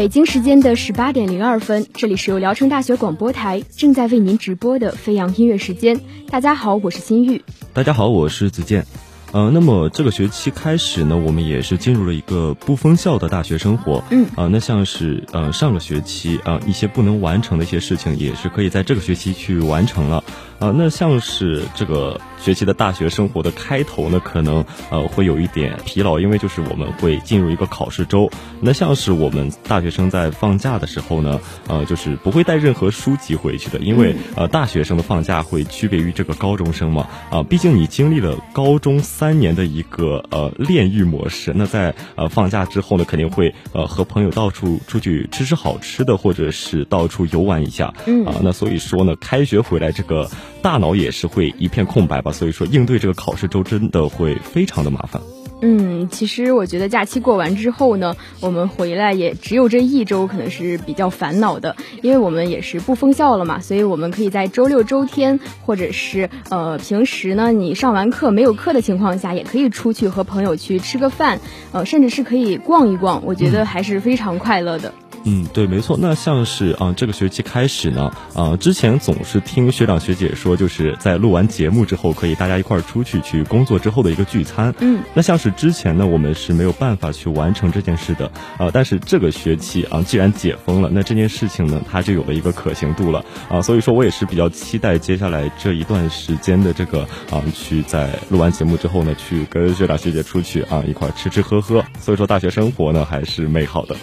北京时间的十八点零二分，这里是由聊城大学广播台正在为您直播的飞扬音乐时间。大家好，我是心玉。大家好，我是子健。呃，那么这个学期开始呢，我们也是进入了一个不封校的大学生活。嗯啊、那像是呃上个学期啊、一些不能完成的一些事情，也是可以在这个学期去完成了。啊、那像是这个学期的大学生活的开头呢，可能呃会有一点疲劳，因为就是我们会进入一个考试周。那像是我们大学生在放假的时候呢，呃，就是不会带任何书籍回去的，因为呃大学生的放假会区别于这个高中生嘛。啊、毕竟你经历了高中三年的一个呃炼狱模式，那在呃放假之后呢，肯定会呃和朋友到处出去吃吃好吃的，或者是到处游玩一下。嗯啊、那所以说呢，开学回来这个大脑也是会一片空白吧，所以说应对这个考试周真的会非常的麻烦。嗯，其实我觉得假期过完之后呢，我们回来也只有这一周可能是比较烦恼的，因为我们也是不封校了嘛，所以我们可以在周六、周天，或者是呃平时呢，你上完课没有课的情况下，也可以出去和朋友去吃个饭，呃，甚至是可以逛一逛，我觉得还是非常快乐的。对，没错。那像是啊、这个学期开始呢，啊、之前总是听学长学姐说，就是在录完节目之后，可以大家一块儿出去去工作之后的一个聚餐。嗯，那像是之前呢，我们是没有办法去完成这件事的啊、但是这个学期啊、既然解封了，那这件事情呢，它就有了一个可行度了啊、所以说我也是比较期待接下来这一段时间的这个啊、去在录完节目之后呢，去跟学长学姐出去啊、一块儿吃吃喝喝。所以说大学生活呢，还是美好的。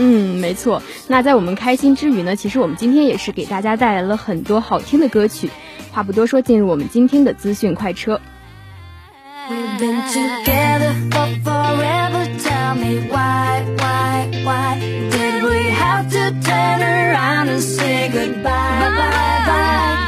嗯，没错。那在我们开心之余呢，其实我们今天也是给大家带来了很多好听的歌曲。话不多说，进入我们今天的资讯快车。We've been together for forever. Tell me why, why, why did we have to turn around and say goodbye, bye, bye? And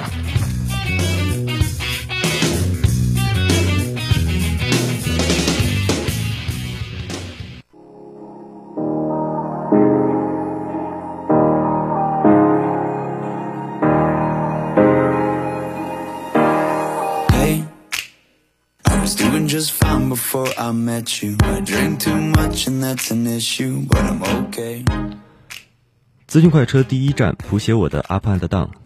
before I met you. I drink too much and that's an issue, but I'm okay. 资讯快车第一站，谱写我的 Up and Down。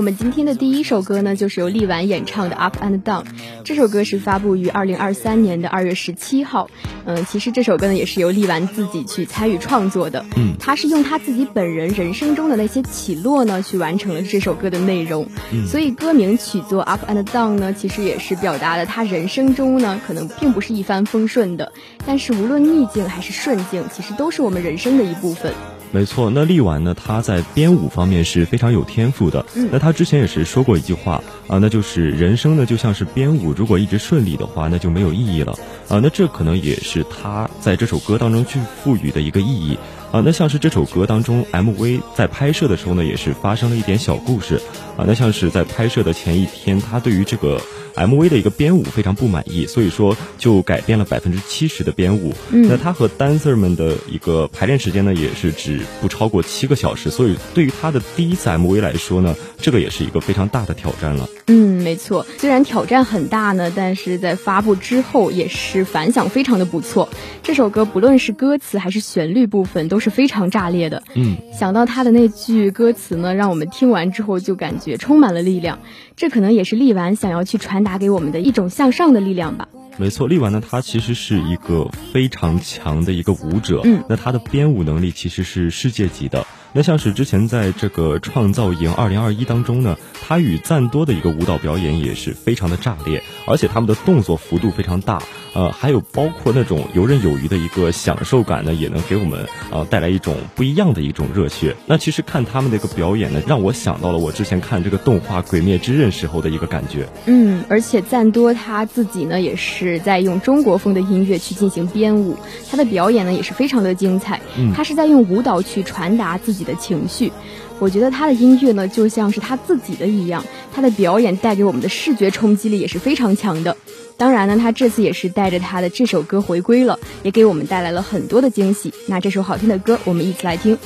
我我们今天的第一首歌呢，就是由力丸演唱的《Up and Down》。这首歌是发布于二零二三年的二月十七号。嗯，其实这首歌呢，也是由力丸自己去参与创作的。嗯，他是用他自己本人人生中的那些起落呢，去完成了这首歌的内容。嗯所以歌名取作《Up and Down》呢，其实也是表达了他人生中呢，可能并不是一帆风顺的。但是无论逆境还是顺境，其实都是我们人生的一部分。没错，那力丸呢，他在编舞方面是非常有天赋的。嗯那他之前也是说过一句话啊，那就是人生呢就像是编舞，如果一直顺利的话，那就没有意义了啊。那这可能也是他在这首歌当中去赋予的一个意义啊。那像是这首歌当中 MV 在拍摄的时候呢，也是发生了一点小故事啊。那像是在拍摄的前一天，他对于这个 MV 的一个编舞非常不满意，所以说就改变了百分之七十的编舞。嗯那他和 dancer 们的一个排练时间呢，也是只不超过七个小时，所以对于他的第一次 MV 来说呢，这个也是一个非常大的挑战了。嗯，没错。虽然挑战很大呢，但是在发布之后也是反响非常的不错。这首歌不论是歌词还是旋律部分都是非常炸裂的。嗯，想到他的那句歌词呢，让我们听完之后就感觉充满了力量。这可能也是力丸想要去传达给我们的一种向上的力量吧。没错，力丸呢，他其实是一个非常强的一个舞者，嗯那他的编舞能力其实是世界级的。那像是之前在这个创造营二零二一当中呢，他与赞多的一个舞蹈表演也是非常的炸裂，而且他们的动作幅度非常大，呃，还有包括那种游刃有余的一个享受感呢，也能给我们呃带来一种不一样的一种热血。那其实看他们的一个表演呢，让我想到了我之前看这个动画《鬼灭之刃》时候的一个感觉。嗯，而且赞多他自己呢，也是在用中国风的音乐去进行编舞，他的表演呢也是非常的精彩。嗯他是在用舞蹈去传达自己的情绪。我觉得他的音乐呢，就像是他自己的一样，他的表演带给我们的视觉冲击力也是非常强的。当然呢，他这次也是带着他的这首歌回归了，也给我们带来了很多的惊喜。那这首好听的歌，我们一起来听。《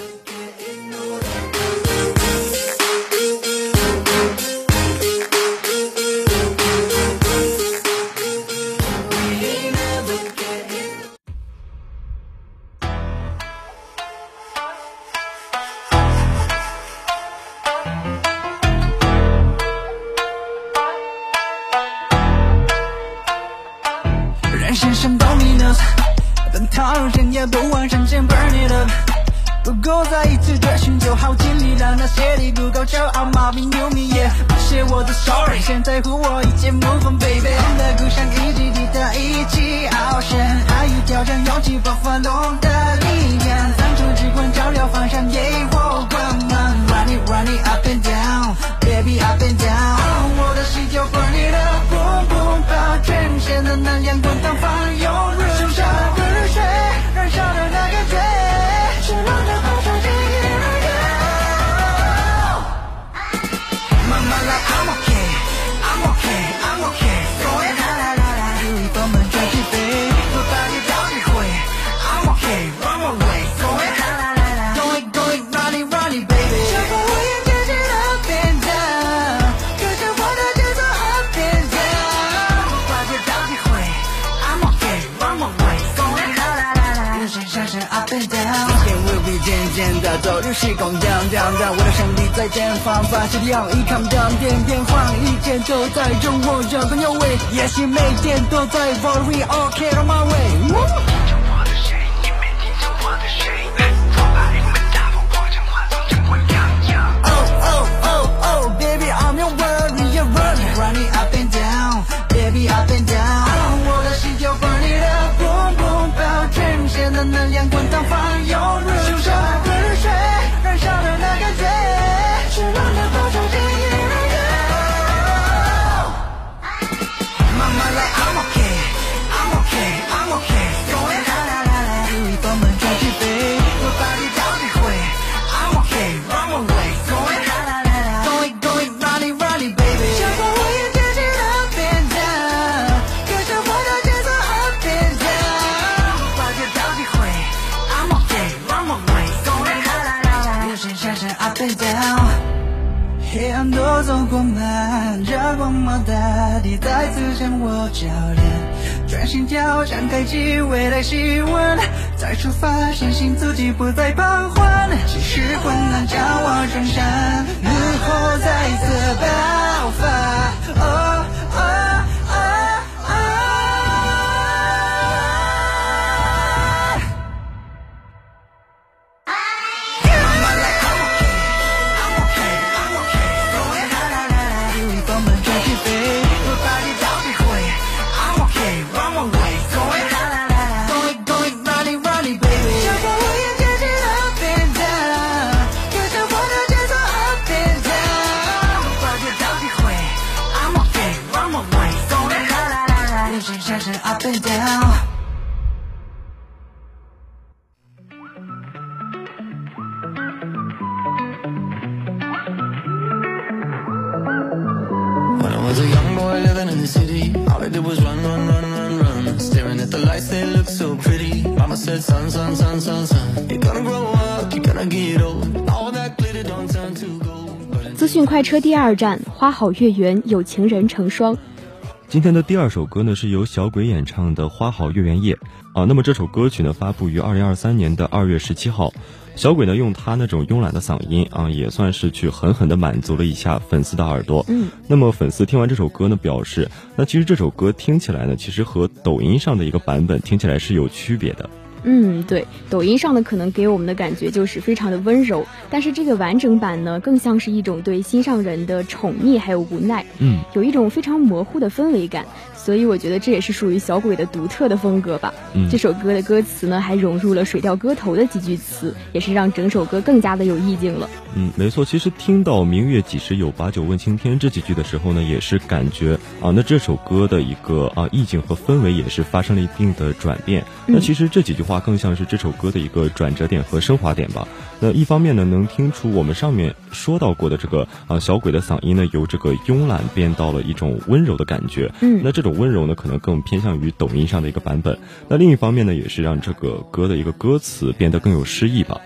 次追寻就好，尽力让那些你不够骄傲，毛病有你也不写我的 sorry，先在乎我一切 move on baby。我的故乡一起抵达一起翱翔，爱与挑战，勇气爆发龙的力量，当初只管照亮方向，给我光芒。Run it run it up and down，baby up and down，我的心就 burn it up，boom boom，把全身的能量滚烫放涌入手上时空 down down down，我的胜利在前方，发起要一 calm down，点变换，一切都在中我这个有味，也许每天都在 worry okay on my way。Oh oh oh oh baby I'm your world you're running running up and down baby up and down 我的心就 burn it up boom boom 把全身的能量滚光芒大地再次将我照亮，转心跳，张，开启未来希望，再出发，相信自己不再彷徨，即使困难将我撞上，怒吼再次资讯快车第二站，花好月圆，有情人成双。今天的第二首歌呢，是由小鬼演唱的《花好月圆夜》啊。那么这首歌曲呢，发布于二零二三年的二月十七号。小鬼呢，用他那种慵懒的嗓音啊，也算是去狠狠的满足了一下粉丝的耳朵。嗯，那么粉丝听完这首歌呢，表示，那其实这首歌听起来呢，其实和抖音上的一个版本听起来是有区别的。嗯，对，抖音上的可能给我们的感觉就是非常的温柔，但是这个完整版呢，更像是一种对心上人的宠溺还有无奈，嗯，有一种非常模糊的氛围感，所以我觉得这也是属于小鬼的独特的风格吧。嗯这首歌的歌词呢，还融入了《水调歌头》的几句词，也是让整首歌更加的有意境了。嗯，没错。其实听到“明月几时有，把酒问青天”这几句的时候呢，也是感觉啊，那这首歌的一个啊意境和氛围也是发生了一定的转变。那其实这几句话更像是这首歌的一个转折点和升华点吧。那一方面呢，能听出我们上面说到过的这个啊小鬼的嗓音呢，由这个慵懒变到了一种温柔的感觉。嗯那这种温柔呢，可能更偏向于抖音上的一个版本。那另一方面呢，也是让这个歌的一个歌词变得更有诗意吧。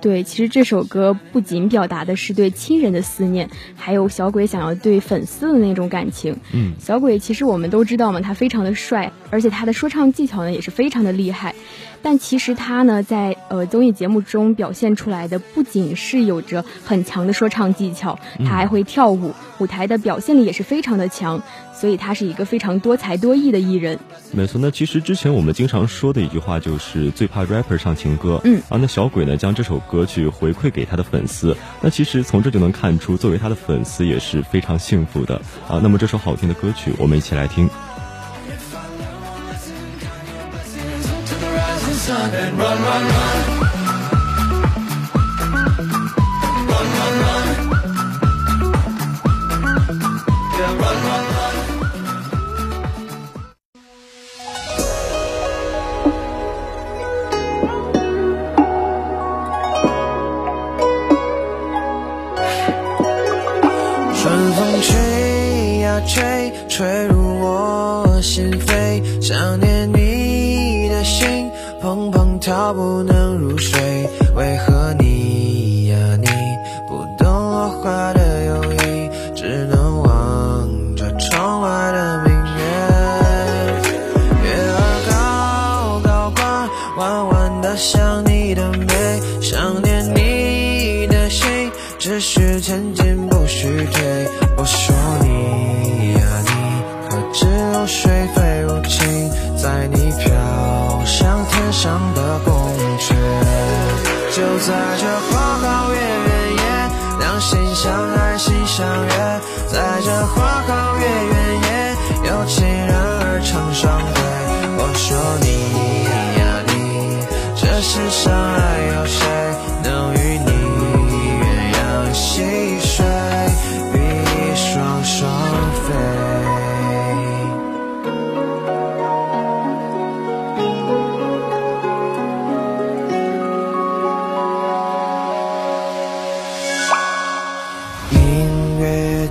对，其实这首歌不仅表达的是对亲人的思念，还有小鬼想要对粉丝的那种感情。嗯，小鬼其实我们都知道嘛，他非常的帅，而且他的说唱技巧呢也是非常的厉害。但其实他呢，在呃综艺节目中表现出来的不仅是有着很强的说唱技巧，他还会跳舞，舞台的表现力也是非常的强，所以他是一个非常多才多艺的艺人。没错，那其实之前我们经常说的一句话就是最怕 rapper 唱情歌。嗯啊，那小鬼呢将这首歌曲回馈给他的粉丝，那其实从这就能看出，作为他的粉丝也是非常幸福的啊。那么这首好听的歌曲，我们一起来听。and run, run. Run,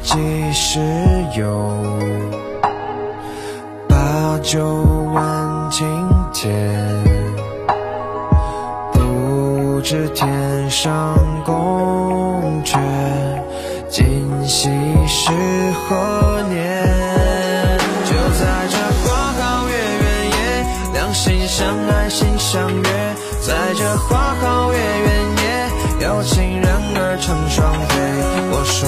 几时有？把酒问青天。不知天上宫阙，今夕是何年？就在这花好月圆夜，两心相爱心相悦，在这花好月圆夜，有情人儿成双对。我说，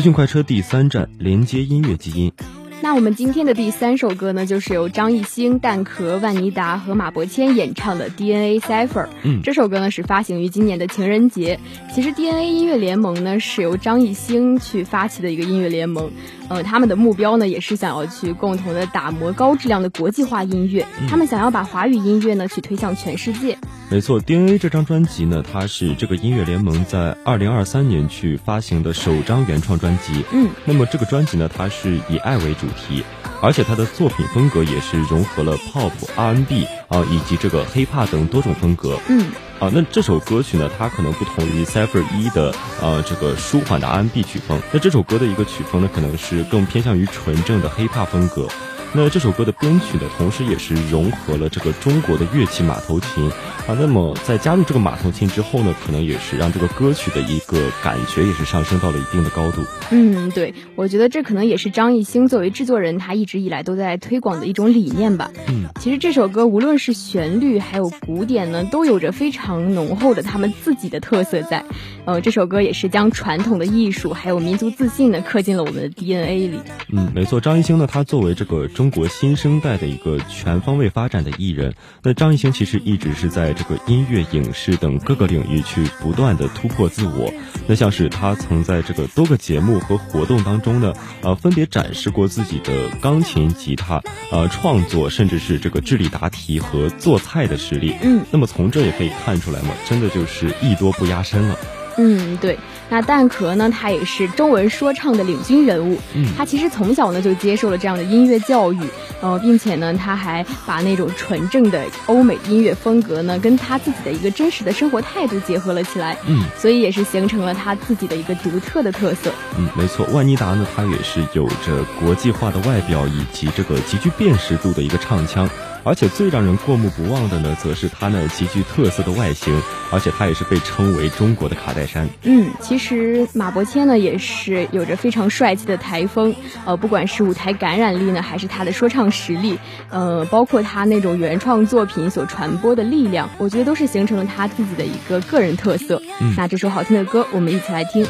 资讯快车第三站，连接音乐基因。那我们今天的第三首歌呢，就是由张艺兴、蛋壳、万妮达和马伯骞演唱的《DNA Cipher》。嗯这首歌呢是发行于今年的情人节。其实 DNA 音乐联盟呢是由张艺兴去发起的一个音乐联盟，呃，他们的目标呢也是想要去共同的打磨高质量的国际化音乐，他们想要把华语音乐呢去推向全世界。没错，DNA 这张专辑呢，它是这个音乐联盟在二零二三年去发行的首张原创专辑。嗯，那么这个专辑呢，它是以爱为主题，而且他的作品风格也是融合了 pop、R&B 啊以及这个 hip hop 等多种风格。嗯。啊，那这首歌曲呢，它可能不同于 Cipher 一的呃这个舒缓的 R&B 曲风，那这首歌的一个曲风呢，可能是更偏向于纯正的 hip hop 风格。那这首歌的编曲呢，同时也是融合了这个中国的乐器马头琴啊。那么在加入这个马头琴之后呢，可能也是让这个歌曲的一个感觉也是上升到了一定的高度。嗯，对，我觉得这可能也是张艺兴作为制作人，他一直以来都在推广的一种理念吧。嗯，其实这首歌无论是旋律还有鼓点呢，都有着非常浓厚的他们自己的特色在。呃，这首歌也是将传统的艺术还有民族自信呢刻进了我们的 DNA 里。嗯，没错，张艺兴呢，他作为这个中国新生代的一个全方位发展的艺人，那张艺兴其实一直是在这个音乐、影视等各个领域去不断的突破自我。那像是他曾在这个多个节目和活动当中呢，呃，分别展示过自己的钢琴、吉他、呃创作，甚至是这个智力答题和做菜的实力。嗯，那么从这也可以看出来嘛，真的就是艺多不压身了。嗯，对。那蛋壳呢，他也是中文说唱的领军人物。嗯，他其实从小呢就接受了这样的音乐教育，呃，并且呢，他还把那种纯正的欧美音乐风格呢，跟他自己的一个真实的生活态度结合了起来。嗯，所以也是形成了他自己的一个独特的特色。嗯，没错，万妮达呢，她也是有着国际化的外表以及这个极具辨识度的一个唱腔。而且最让人过目不忘的呢，则是它那极具特色的外形，而且它也是被称为中国的卡戴珊。嗯，其实马伯骞呢也是有着非常帅气的台风，呃，不管是舞台感染力呢，还是他的说唱实力，呃，包括他那种原创作品所传播的力量，我觉得都是形成了他自己的一个个人特色。嗯，那这首好听的歌，我们一起来听。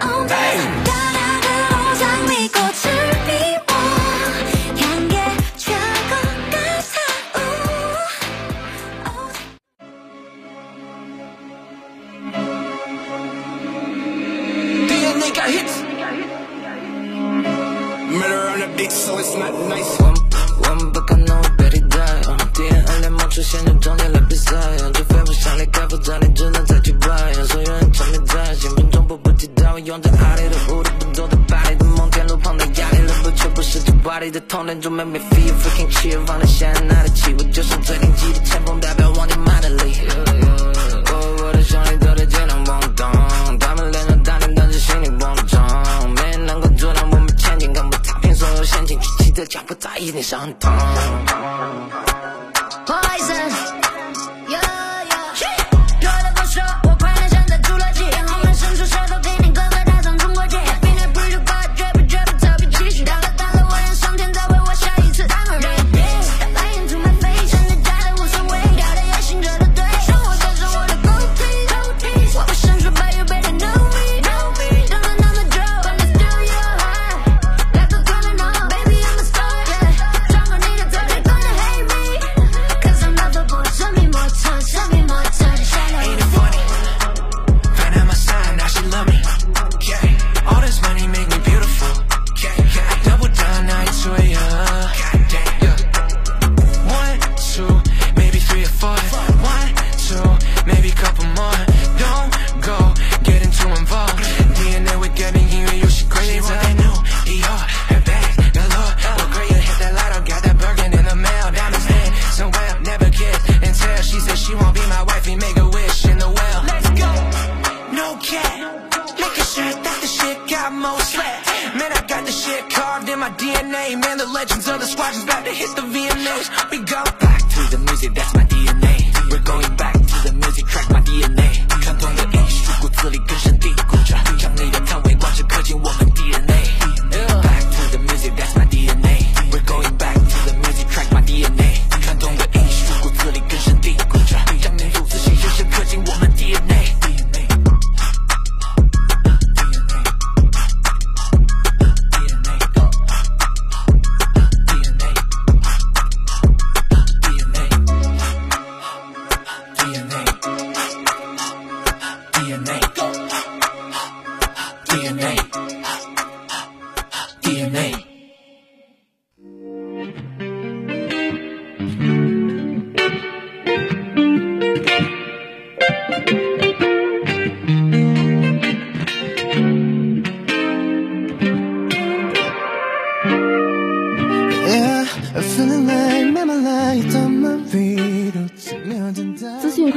Oh, 出现就终结了比赛除非不想离开否则你只能再去表演所有人沉迷在兴奋中迫不及待我用着爱你的舞步，不走在巴黎的梦天路旁的压力的不丘不是酒吧里的痛点就没 mi feel freaking chill 放在现在的起步就是最顶级的前锋代表王家马德里我和我的兄弟都在健身房动他们练着丹田但是心里慌张没人能够阻挡我们前进更不踏平所有陷阱举起的脚步再一点伤痛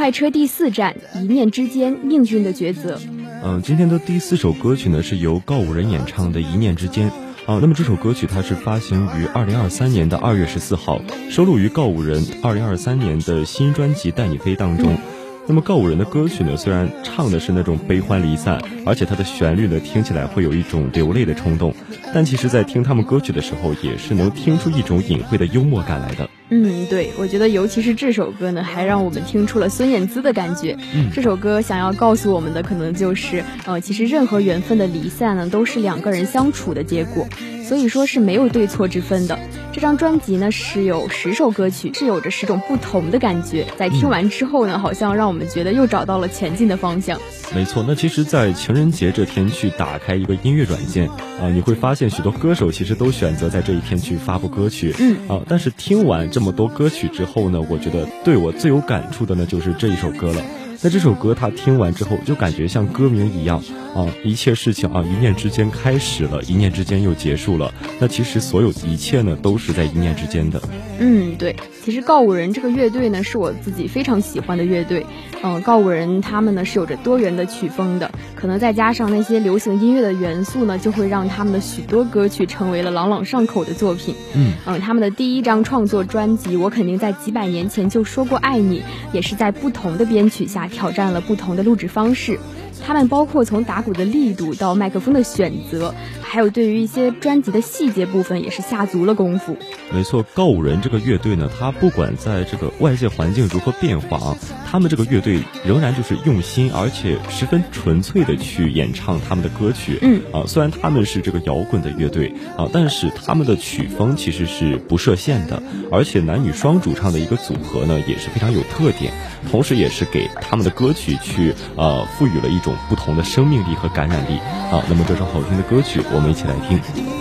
快车第四站，一念之间，命运的抉择。嗯，今天的第四首歌曲呢是由告五人演唱的《一念之间》啊。那么这首歌曲它是发行于二零二三年的二月十四号，收录于告五人二零二三年的新专辑《带你飞》当中。那么告五人的歌曲呢，虽然唱的是那种悲欢离散，而且它的旋律呢听起来会有一种流泪的冲动，但其实，在听他们歌曲的时候，也是能听出一种隐晦的幽默感来的。嗯，对，我觉得尤其是这首歌呢，还让我们听出了孙燕姿的感觉。嗯，这首歌想要告诉我们的，可能就是，呃，其实任何缘分的离散呢，都是两个人相处的结果，所以说是没有对错之分的。这张专辑呢是有十首歌曲，是有着十种不同的感觉，在听完之后呢，好像让我们觉得又找到了前进的方向。没错，那其实，在情人节这天去打开一个音乐软件啊、你会发现许多歌手其实都选择在这一天去发布歌曲。嗯啊，但是听完这么多歌曲之后呢，我觉得对我最有感触的呢就是这一首歌了。那这首歌他听完之后，就感觉像歌名一样啊，一切事情啊，一念之间开始了，一念之间又结束了。那其实所有一切呢，都是在一念之间的。嗯，对，其实告五人这个乐队呢，是我自己非常喜欢的乐队。嗯，告五人他们呢是有着多元的曲风的，可能再加上那些流行音乐的元素呢，就会让他们的许多歌曲成为了朗朗上口的作品。嗯嗯，他们的第一张创作专辑《我肯定在几百年前就说过爱你》，也是在不同的编曲下挑战了不同的录制方式。他们包括从打鼓的力度到麦克风的选择，还有对于一些专辑的细节部分，也是下足了功夫。没错，告五人这个乐队呢，他不管在这个外界环境如何变化啊，他们这个乐队仍然就是用心而且十分纯粹的去演唱他们的歌曲。嗯啊，虽然他们是这个摇滚的乐队啊，但是他们的曲风其实是不设限的，而且男女双主唱的一个组合呢也是非常有特点，同时也是给他们的歌曲去呃赋予了一种不同的生命力和感染力啊。那么这首好听的歌曲，我我们一起来听。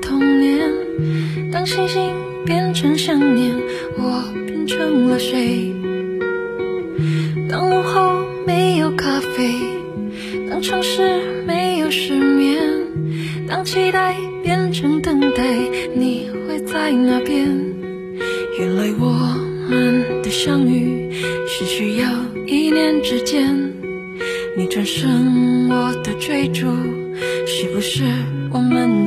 童年，当星星变成想念，我变成了谁？当午后没有咖啡，当城市没有失眠，当期待变成等待，你会在哪边？原来我们的相遇是需要一念之间。”你转身，我的追逐，是不是我们